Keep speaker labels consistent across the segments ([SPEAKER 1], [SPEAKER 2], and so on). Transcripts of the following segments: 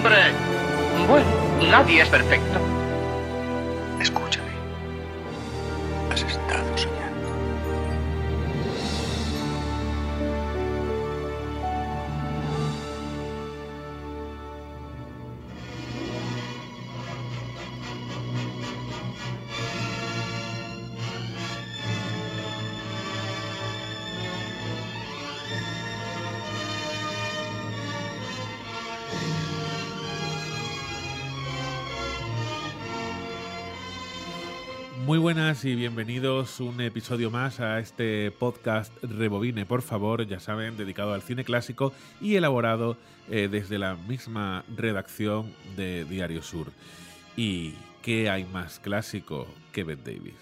[SPEAKER 1] Hombre. Bueno, nadie es perfecto.
[SPEAKER 2] Muy buenas y bienvenidos un episodio más a este podcast Rebobine, por favor, ya saben, dedicado al cine clásico y elaborado eh, desde la misma redacción de Diario Sur. ¿Y qué hay más clásico que Ben Davis?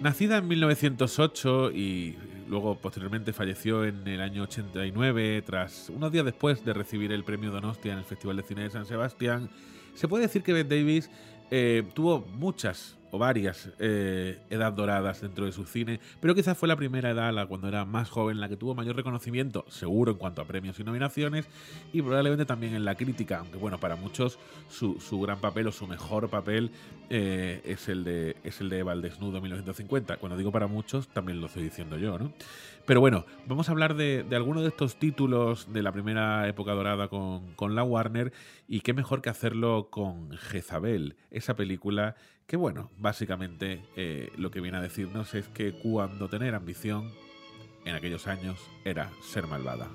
[SPEAKER 2] Nacida en 1908 y luego posteriormente falleció en el año 89 tras unos días después de recibir el premio Donostia en el Festival de Cine de San Sebastián, se puede decir que Ben Davis eh, tuvo muchas o varias eh, edad doradas dentro de su cine, pero quizás fue la primera edad, la cuando era más joven, la que tuvo mayor reconocimiento, seguro en cuanto a premios y nominaciones, y probablemente también en la crítica, aunque bueno, para muchos su, su gran papel o su mejor papel eh, es, el de, es el de Eva Desnudo 1950. Cuando digo para muchos, también lo estoy diciendo yo, ¿no? Pero bueno, vamos a hablar de, de algunos de estos títulos de la primera época dorada con, con la Warner, y qué mejor que hacerlo con Jezabel, esa película que bueno, básicamente eh, lo que viene a decirnos es que cuando tener ambición en aquellos años era ser malvada.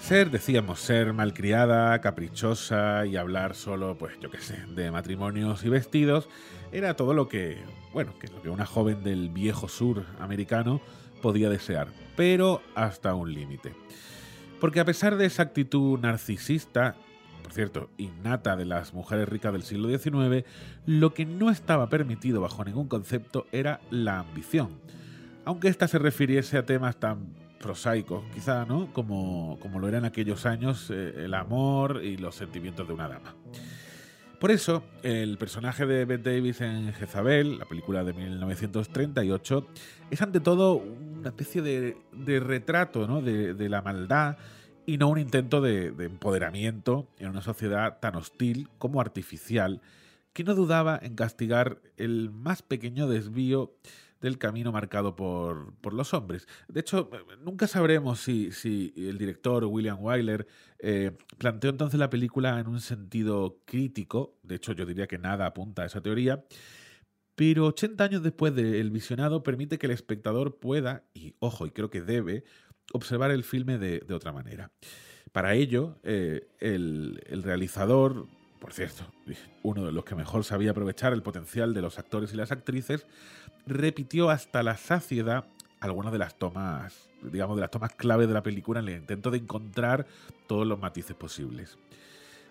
[SPEAKER 2] Ser, decíamos, ser malcriada, caprichosa y hablar solo, pues yo qué sé, de matrimonios y vestidos, era todo lo que, bueno, que lo que una joven del viejo sur americano podía desear, pero hasta un límite. Porque a pesar de esa actitud narcisista, por cierto, innata de las mujeres ricas del siglo XIX, lo que no estaba permitido bajo ningún concepto era la ambición. Aunque ésta se refiriese a temas tan prosaicos, quizá, ¿no? Como, como lo eran aquellos años eh, el amor y los sentimientos de una dama. Por eso, el personaje de Bette Davis en Jezabel, la película de 1938, es ante todo una especie de, de retrato ¿no? de, la maldad y no un intento de empoderamiento en una sociedad tan hostil como artificial que no dudaba en castigar el más pequeño desvío del camino marcado por, por, los hombres. De hecho, nunca sabremos si, si el director William Wyler eh, planteó entonces la película en un sentido crítico, de hecho yo diría que nada apunta a esa teoría, pero 80 años después del visionado permite que el espectador pueda, y ojo, y creo que debe, observar el filme de, de otra manera. Para ello, eh, el, el realizador por cierto, uno de los que mejor sabía aprovechar el potencial de los actores y las actrices, repitió hasta la saciedad algunas de las tomas, digamos, de las tomas clave de la película en el intento de encontrar todos los matices posibles.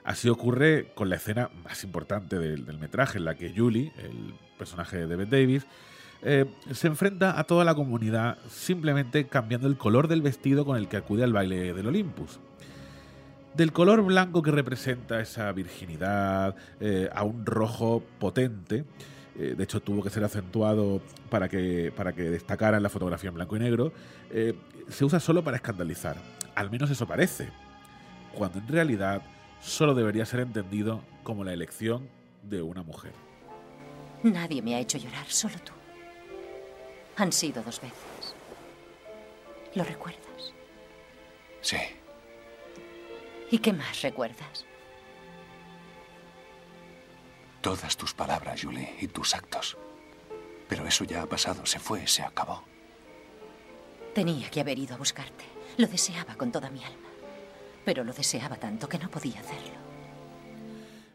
[SPEAKER 2] Así ocurre con la escena más importante del, metraje, en la que Julie, el personaje de David Davis, eh, se enfrenta a toda la comunidad simplemente cambiando el color del vestido con el que acude al baile del Olympus del color blanco que representa esa virginidad eh, a un rojo potente. Eh, de hecho, tuvo que ser acentuado para que, para que destacara en la fotografía en blanco y negro. Eh, se usa solo para escandalizar. Al menos eso parece. Cuando en realidad solo debería ser entendido como la elección de una mujer.
[SPEAKER 3] Nadie me ha hecho llorar, solo tú. Han sido dos veces. ¿Lo recuerdas?
[SPEAKER 4] Sí.
[SPEAKER 3] ¿Y qué más recuerdas?
[SPEAKER 4] Todas tus palabras, Julie, y tus actos. Pero eso ya ha pasado, se fue, se acabó.
[SPEAKER 3] Tenía que haber ido a buscarte. Lo deseaba con toda mi alma. Pero lo deseaba tanto que no podía hacerlo.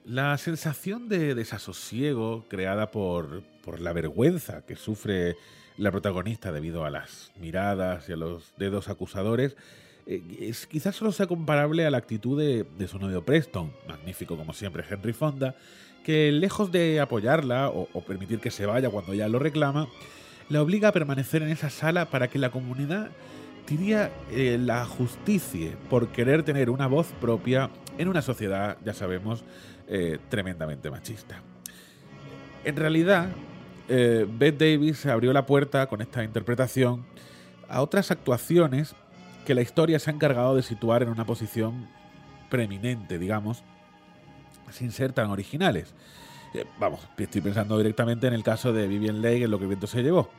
[SPEAKER 2] La sensación de desasosiego creada por, por la vergüenza que sufre la protagonista debido a las miradas y a los dedos acusadores eh, es, quizás solo sea comparable a la actitud de, su novio Preston, magnífico como siempre Henry Fonda, que lejos de apoyarla o, permitir que se vaya cuando ella lo reclama, la obliga a permanecer en esa sala para que la comunidad diría eh, la justicia por querer tener una voz propia en una sociedad, ya sabemos, eh, tremendamente machista. En realidad, Beth Davis abrió la puerta con esta interpretación a otras actuaciones que la historia se ha encargado de situar en una posición preeminente, digamos, sin ser tan originales. Eh, vamos, estoy pensando directamente en el caso de Vivian Leigh en lo que viento se llevó.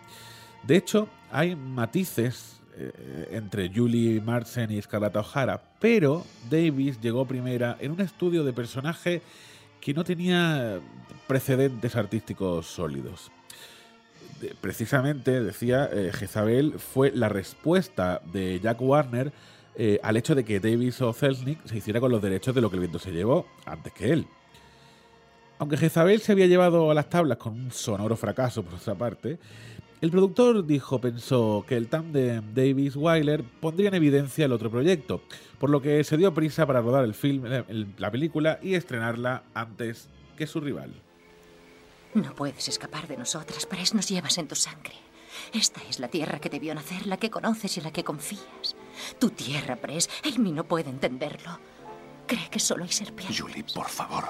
[SPEAKER 2] De hecho, hay matices eh, entre Julie Marsen y Scarlett O'Hara, pero Davis llegó primera en un estudio de personaje que no tenía precedentes artísticos sólidos. Precisamente, decía, eh, Jezabel fue la respuesta de Jack Warner eh, al hecho de que Davis o Selznick se hiciera con los derechos de lo que el viento se llevó antes que él. Aunque Jezabel se había llevado a las tablas con un sonoro fracaso por otra parte, el productor dijo, pensó que el tándem Davis-Wyler pondría en evidencia el otro proyecto, por lo que se dio prisa para rodar el film, la película y estrenarla antes que su rival.
[SPEAKER 3] No puedes escapar de nosotras, Press, nos llevas en tu sangre. Esta es la tierra que te vio nacer, la que conoces y en la que confías. Tu tierra, Press. Amy no puede entenderlo. Cree que solo hay serpientes.
[SPEAKER 4] Julie, por favor.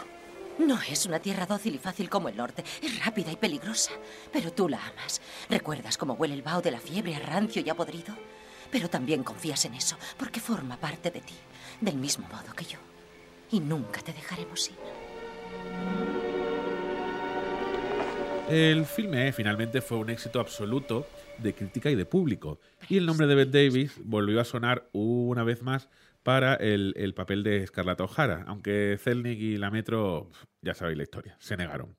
[SPEAKER 3] No es una tierra dócil y fácil como el norte. Es rápida y peligrosa. Pero tú la amas. ¿Recuerdas cómo huele el vaho de la fiebre a rancio y a podrido? Pero también confías en eso, porque forma parte de ti, del mismo modo que yo. Y nunca te dejaremos ir.
[SPEAKER 2] El filme finalmente fue un éxito absoluto de crítica y de público. Y el nombre de Bette Davis volvió a sonar una vez más para el, el papel de Scarlett O'Hara, aunque Zelnick y la Metro, ya sabéis la historia, se negaron.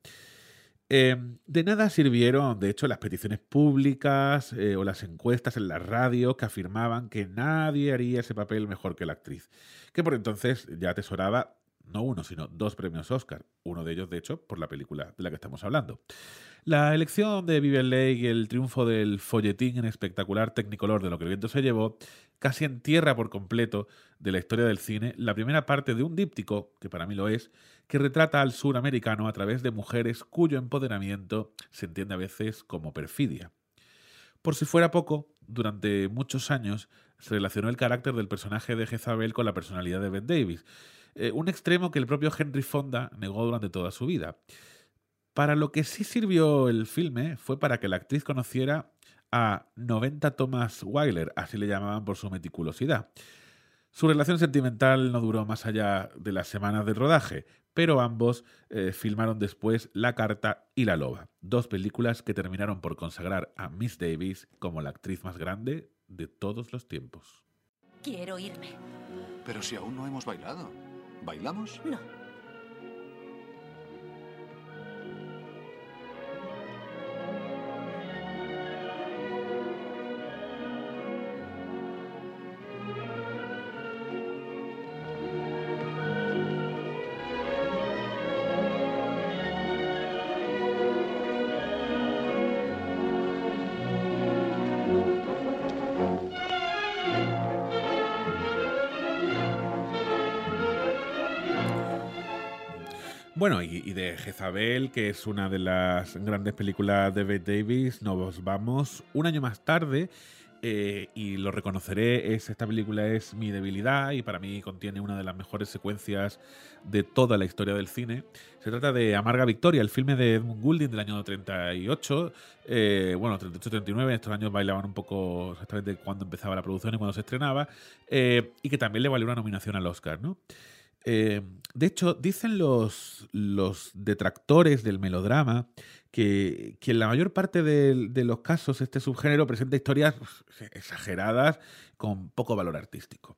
[SPEAKER 2] Eh, de nada sirvieron, de hecho, las peticiones públicas eh, o las encuestas en la radio que afirmaban que nadie haría ese papel mejor que la actriz, que por entonces ya atesoraba no uno, sino dos premios Oscar, uno de ellos, de hecho, por la película de la que estamos hablando. La elección de Vivian Leigh y el triunfo del folletín en espectacular Technicolor de lo que el viento se llevó casi entierra por completo de la historia del cine la primera parte de un díptico, que para mí lo es, que retrata al suramericano a través de mujeres cuyo empoderamiento se entiende a veces como perfidia. Por si fuera poco, durante muchos años se relacionó el carácter del personaje de Jezabel con la personalidad de Ben Davis, eh, un extremo que el propio Henry Fonda negó durante toda su vida. Para lo que sí sirvió el filme fue para que la actriz conociera a 90 Thomas Weiler, así le llamaban por su meticulosidad. Su relación sentimental no duró más allá de las semanas de rodaje, pero ambos eh, filmaron después La Carta y La Loba, dos películas que terminaron por consagrar a Miss Davis como la actriz más grande de todos los tiempos.
[SPEAKER 3] Quiero irme.
[SPEAKER 4] Pero si aún no hemos bailado. ¿Bailamos?
[SPEAKER 3] No.
[SPEAKER 2] Bueno, y, y, de Jezabel, que es una de las grandes películas de Bette Davis, nos vamos un año más tarde. Eh, y lo reconoceré, es, esta película es mi debilidad y para mí contiene una de las mejores secuencias de toda la historia del cine. Se trata de Amarga Victoria, el filme de Edmund Goulding del año 38. Eh, bueno, 38-39, en estos años bailaban un poco exactamente cuando empezaba la producción y cuando se estrenaba. Eh, y que también le valió una nominación al Oscar, ¿no? Eh, de hecho, dicen los, los, detractores del melodrama que, que en la mayor parte de, los casos este subgénero presenta historias exageradas con poco valor artístico.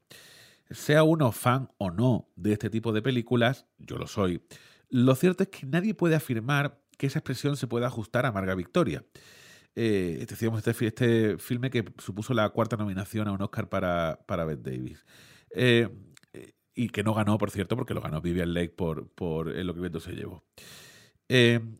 [SPEAKER 2] Sea uno fan o no de este tipo de películas, yo lo soy, lo cierto es que nadie puede afirmar que esa expresión se pueda ajustar a Marga Victoria. Eh, decíamos, este, este, filme que supuso la cuarta nominación a un Oscar para, para Bette Davis. Eh, y que no ganó, por cierto, porque lo ganó Vivian Lake por, por lo que viento se llevó.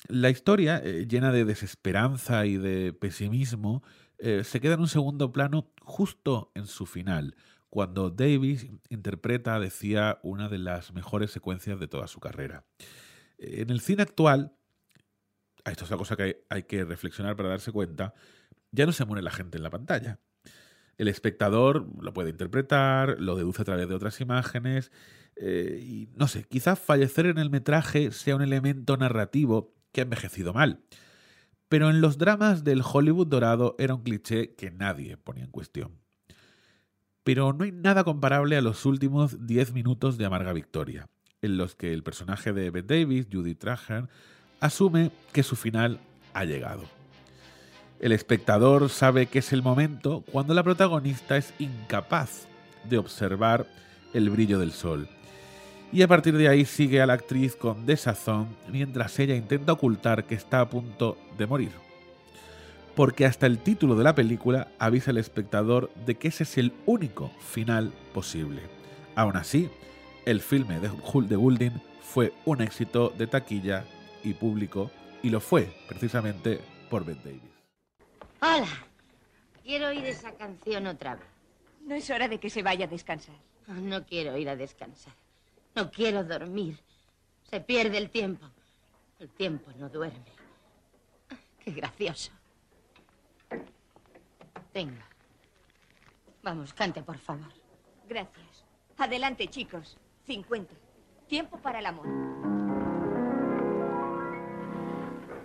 [SPEAKER 2] la historia, llena de desesperanza y de pesimismo, se queda en un segundo plano justo en su final, cuando Davis interpreta, decía, una de las mejores secuencias de toda su carrera. En el cine actual, esto es una cosa que hay que reflexionar para darse cuenta, ya no se muere la gente en la pantalla. El espectador lo puede interpretar, lo deduce a través de otras imágenes, eh, y no sé, quizás fallecer en el metraje sea un elemento narrativo que ha envejecido mal. Pero en los dramas del Hollywood dorado era un cliché que nadie ponía en cuestión. Pero no hay nada comparable a los últimos 10 minutos de Amarga Victoria, en los que el personaje de Bette Davis, Judy Trahan, asume que su final ha llegado. El espectador sabe que es el momento cuando la protagonista es incapaz de observar el brillo del sol. Y a partir de ahí sigue a la actriz con desazón mientras ella intenta ocultar que está a punto de morir. Porque hasta el título de la película avisa al espectador de que ese es el único final posible. Aún así, el filme de Hulk de Goulding fue un éxito de taquilla y público, y lo fue precisamente por Ben Davis.
[SPEAKER 5] Hola, quiero oír esa canción otra vez.
[SPEAKER 6] No es hora de que se vaya a descansar.
[SPEAKER 5] No quiero ir a descansar. No quiero dormir. Se pierde el tiempo. El tiempo no duerme. Qué gracioso. Venga. Vamos, cante, por favor.
[SPEAKER 6] Gracias. Adelante, chicos. 50. Tiempo para el amor.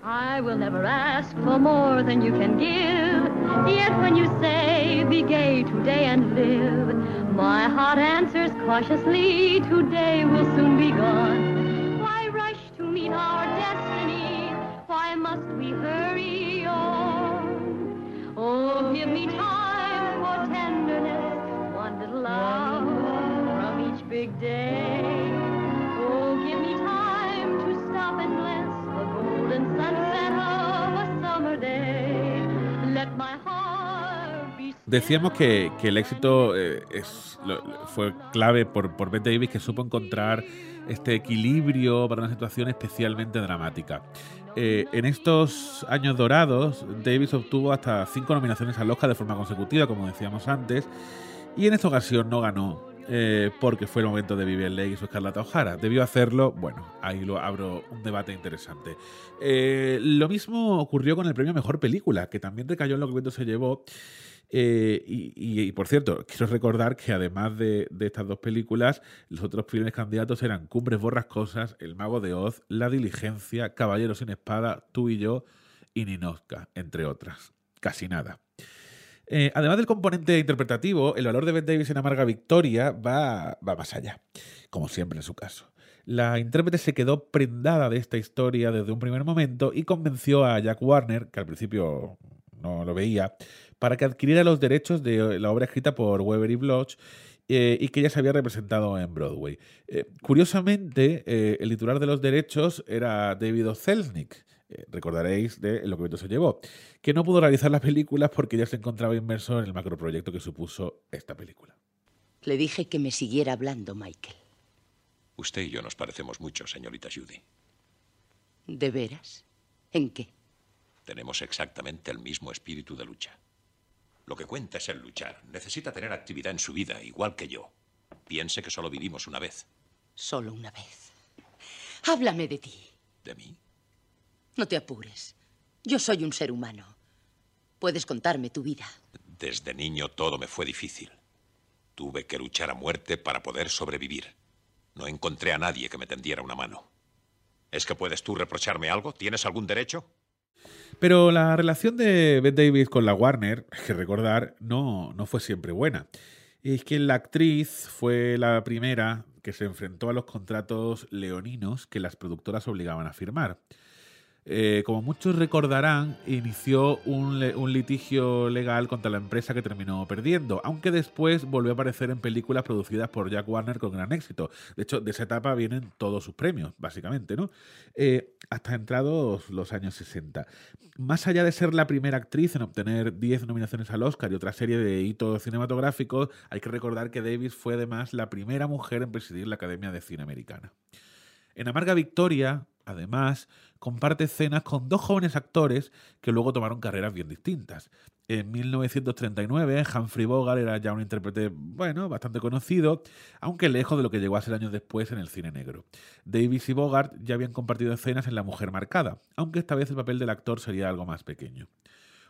[SPEAKER 7] I will never ask for more than you can give. Yet when you say, be gay today and live, my heart answers cautiously, today will soon be gone. Why rush to meet our destiny? Why must we hurry on? Oh, give me time for tenderness, one little love from each big day.
[SPEAKER 2] Decíamos que, el éxito eh, fue clave por, por Bette Davis, que supo encontrar este equilibrio para una situación especialmente dramática. Eh, en estos años dorados, Davis obtuvo hasta cinco nominaciones al Oscar de forma consecutiva, como decíamos antes, y en esta ocasión no ganó eh, porque fue el momento de Vivian Leigh y su Escarlata O'Hara. Debió hacerlo, bueno, ahí lo abro un debate interesante. Lo mismo ocurrió con el premio Mejor Película, que también recayó en lo que se llevó. Eh, y, por cierto, quiero recordar que además de, estas dos películas, los otros filmes candidatos eran Cumbres Borrascosas, El Mago de Oz, La Diligencia, Caballero sin Espada, Tú y yo y Ninoska, entre otras. Casi nada. Eh, además del componente interpretativo, el valor de Ben Davis en Amarga Victoria va, va más allá, como siempre en su caso. La intérprete se quedó prendada de esta historia desde un primer momento y convenció a Jack Warner, que al principio no lo veía, para que adquiriera los derechos de la obra escrita por Weber y Bloch eh, y que ya se había representado en Broadway. Eh, curiosamente, el titular de los derechos era David O. Eh, recordaréis de lo que se llevó, que no pudo realizar las películas porque ya se encontraba inmerso en el macroproyecto que supuso esta película.
[SPEAKER 5] Le dije que me siguiera hablando, Michael.
[SPEAKER 8] Usted y yo nos parecemos mucho, señorita Judy.
[SPEAKER 5] ¿De veras? ¿En qué?
[SPEAKER 8] Tenemos exactamente el mismo espíritu de lucha. Lo que cuenta es el luchar. Necesita tener actividad en su vida, igual que yo. Piense que solo vivimos una vez.
[SPEAKER 5] Solo una vez. Háblame de ti.
[SPEAKER 8] ¿De mí?
[SPEAKER 5] No te apures. Yo soy un ser humano. Puedes contarme tu vida.
[SPEAKER 8] Desde niño todo me fue difícil. Tuve que luchar a muerte para poder sobrevivir. No encontré a nadie que me tendiera una mano. ¿Es que puedes tú reprocharme algo? ¿Tienes algún derecho?
[SPEAKER 2] Pero la relación de Beth Davis con la Warner, hay que recordar, no, no fue siempre buena. Es que la actriz fue la primera que se enfrentó a los contratos leoninos que las productoras obligaban a firmar. Eh, como muchos recordarán, inició un, litigio legal contra la empresa que terminó perdiendo, aunque después volvió a aparecer en películas producidas por Jack Warner con gran éxito. De hecho, de esa etapa vienen todos sus premios, básicamente, ¿no? Eh, hasta entrados los años 60. Más allá de ser la primera actriz en obtener 10 nominaciones al Oscar y otra serie de hitos cinematográficos, hay que recordar que Davis fue además la primera mujer en presidir la Academia de Cine Americana. En Amarga Victoria, además, comparte escenas con dos jóvenes actores que luego tomaron carreras bien distintas. En 1939, Humphrey Bogart era ya un intérprete, bueno, bastante conocido, aunque lejos de lo que llegó a ser años después en el cine negro. Davis y Bogart ya habían compartido escenas en La Mujer Marcada, aunque esta vez el papel del actor sería algo más pequeño.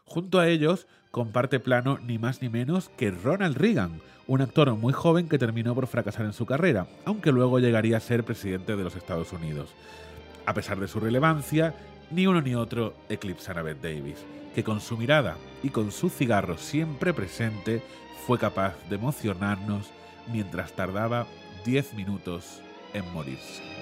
[SPEAKER 2] Junto a ellos, comparte plano ni más ni menos que Ronald Reagan, un actor muy joven que terminó por fracasar en su carrera, aunque luego llegaría a ser presidente de los Estados Unidos. A pesar de su relevancia, ni uno ni otro eclipsan a Bette Davis, que con su mirada y con su cigarro siempre presente fue capaz de emocionarnos mientras tardaba 10 minutos en morirse.